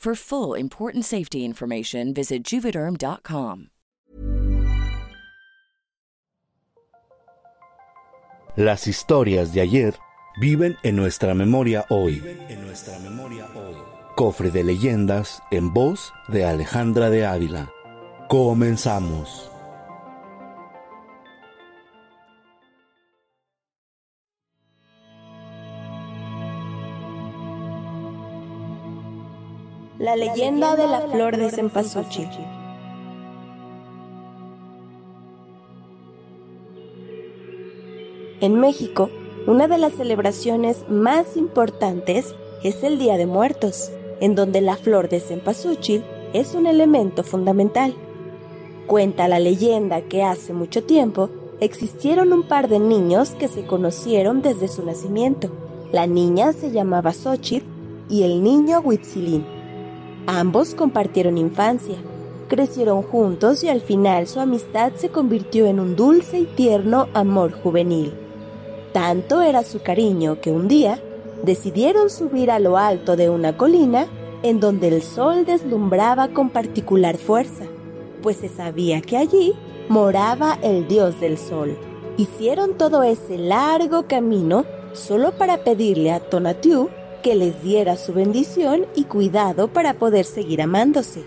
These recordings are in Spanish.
For full important safety information, visit juvederm.com. Las historias de ayer viven en nuestra memoria hoy. En nuestra memoria hoy. Cofre de leyendas en voz de Alejandra de Ávila. Comenzamos. La leyenda de la flor de cempasúchil. En México, una de las celebraciones más importantes es el Día de Muertos, en donde la flor de cempasúchil es un elemento fundamental. Cuenta la leyenda que hace mucho tiempo existieron un par de niños que se conocieron desde su nacimiento. La niña se llamaba Xochitl y el niño Huitzilín. Ambos compartieron infancia, crecieron juntos y al final su amistad se convirtió en un dulce y tierno amor juvenil. Tanto era su cariño que un día decidieron subir a lo alto de una colina en donde el sol deslumbraba con particular fuerza, pues se sabía que allí moraba el dios del sol. Hicieron todo ese largo camino solo para pedirle a Tonatiuh que les diera su bendición y cuidado para poder seguir amándose.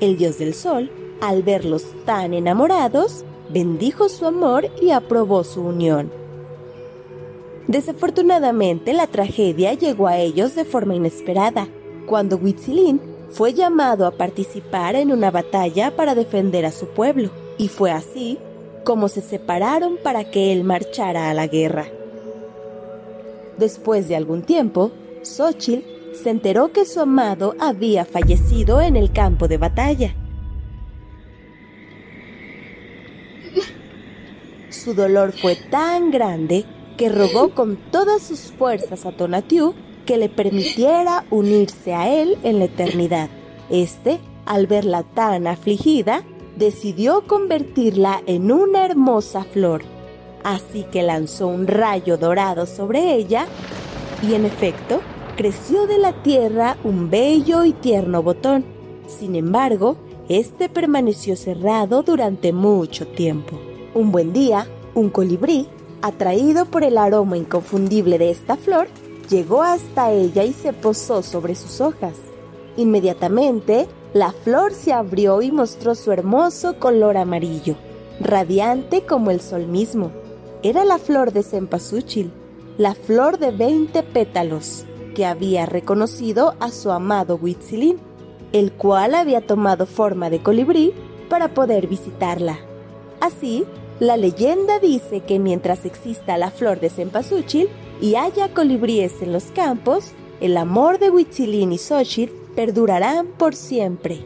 El dios del sol, al verlos tan enamorados, bendijo su amor y aprobó su unión. Desafortunadamente, la tragedia llegó a ellos de forma inesperada, cuando Huitzilín fue llamado a participar en una batalla para defender a su pueblo, y fue así como se separaron para que él marchara a la guerra. Después de algún tiempo, Xochitl se enteró que su amado había fallecido en el campo de batalla. Su dolor fue tan grande que rogó con todas sus fuerzas a Tonatiuh que le permitiera unirse a él en la eternidad. Este, al verla tan afligida, decidió convertirla en una hermosa flor. Así que lanzó un rayo dorado sobre ella y en efecto creció de la tierra un bello y tierno botón. Sin embargo, este permaneció cerrado durante mucho tiempo. Un buen día, un colibrí, atraído por el aroma inconfundible de esta flor, llegó hasta ella y se posó sobre sus hojas. Inmediatamente, la flor se abrió y mostró su hermoso color amarillo, radiante como el sol mismo. Era la flor de cempasúchil, la flor de veinte pétalos, que había reconocido a su amado Huitzilín, el cual había tomado forma de colibrí para poder visitarla. Así, la leyenda dice que mientras exista la flor de cempasúchil y haya colibríes en los campos, el amor de Huitzilín y Xochitl perdurarán por siempre.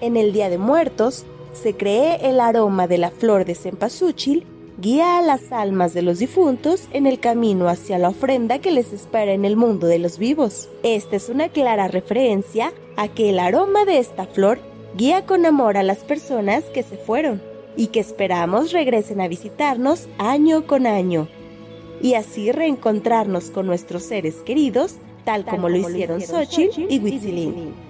En el Día de Muertos, se cree el aroma de la flor de cempasúchil guía a las almas de los difuntos en el camino hacia la ofrenda que les espera en el mundo de los vivos. Esta es una clara referencia a que el aroma de esta flor guía con amor a las personas que se fueron y que esperamos regresen a visitarnos año con año y así reencontrarnos con nuestros seres queridos tal, como, lo hicieron Xochitl y Huitzilín.